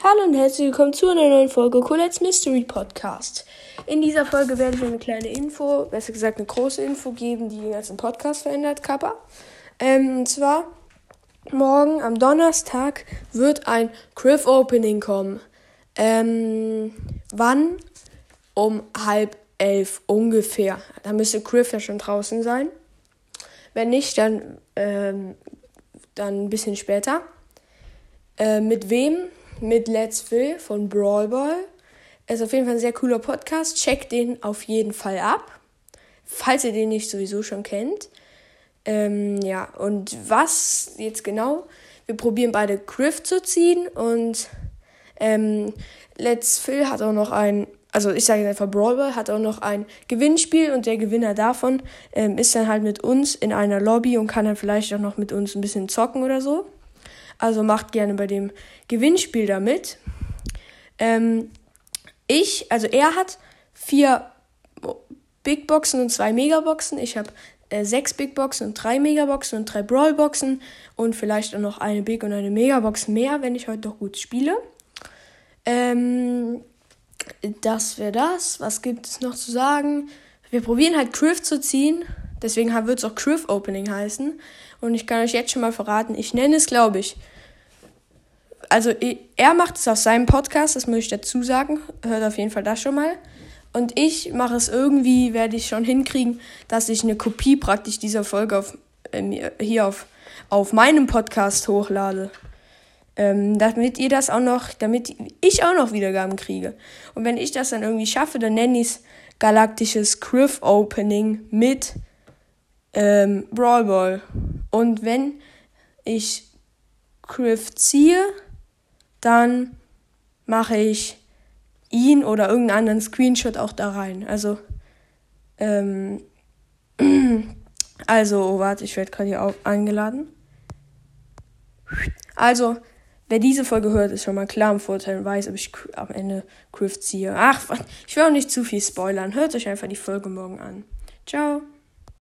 Hallo und herzlich willkommen zu einer neuen Folge Colette's Mystery Podcast. In dieser Folge werde ich eine kleine Info, besser gesagt eine große Info geben, die den ganzen Podcast verändert, Kappa. Ähm, und zwar, morgen am Donnerstag wird ein Criff Opening kommen. Ähm, wann? Um halb elf ungefähr. Da müsste Criff ja schon draußen sein. Wenn nicht, dann, ähm, dann ein bisschen später. Äh, mit wem? Mit Let's Phil von Brawl Ball. Ist auf jeden Fall ein sehr cooler Podcast. Checkt den auf jeden Fall ab, falls ihr den nicht sowieso schon kennt. Ähm, ja, und was jetzt genau? Wir probieren beide Griff zu ziehen und ähm, Let's Phil hat auch noch ein, also ich sage jetzt einfach Brawl Ball, hat auch noch ein Gewinnspiel und der Gewinner davon ähm, ist dann halt mit uns in einer Lobby und kann dann vielleicht auch noch mit uns ein bisschen zocken oder so. Also macht gerne bei dem Gewinnspiel damit. Ähm, ich, also er hat vier Big Boxen und zwei Megaboxen. Ich habe äh, sechs Big Boxen und drei Megaboxen und drei Brawl Boxen und vielleicht auch noch eine Big und eine Megabox mehr, wenn ich heute noch gut spiele. Ähm, das wäre das. Was gibt es noch zu sagen? Wir probieren halt Criff zu ziehen. Deswegen wird es auch Criff Opening heißen. Und ich kann euch jetzt schon mal verraten, ich nenne es, glaube ich. Also er macht es auf seinem Podcast, das muss ich dazu sagen. Hört auf jeden Fall das schon mal. Und ich mache es irgendwie, werde ich schon hinkriegen, dass ich eine Kopie praktisch dieser Folge auf, äh, hier auf, auf meinem Podcast hochlade. Ähm, damit ihr das auch noch, damit ich auch noch Wiedergaben kriege. Und wenn ich das dann irgendwie schaffe, dann nenne ich es Galaktisches Griff Opening mit ähm, Brawl Ball. Und wenn ich Griff ziehe, dann mache ich ihn oder irgendeinen anderen Screenshot auch da rein. Also, ähm, also, oh, warte, ich werde gerade hier auch eingeladen. Also, wer diese Folge hört, ist schon mal klar im Vorteil und weiß, ob ich am Ende Griff ziehe. Ach, ich will auch nicht zu viel spoilern. Hört euch einfach die Folge morgen an. Ciao.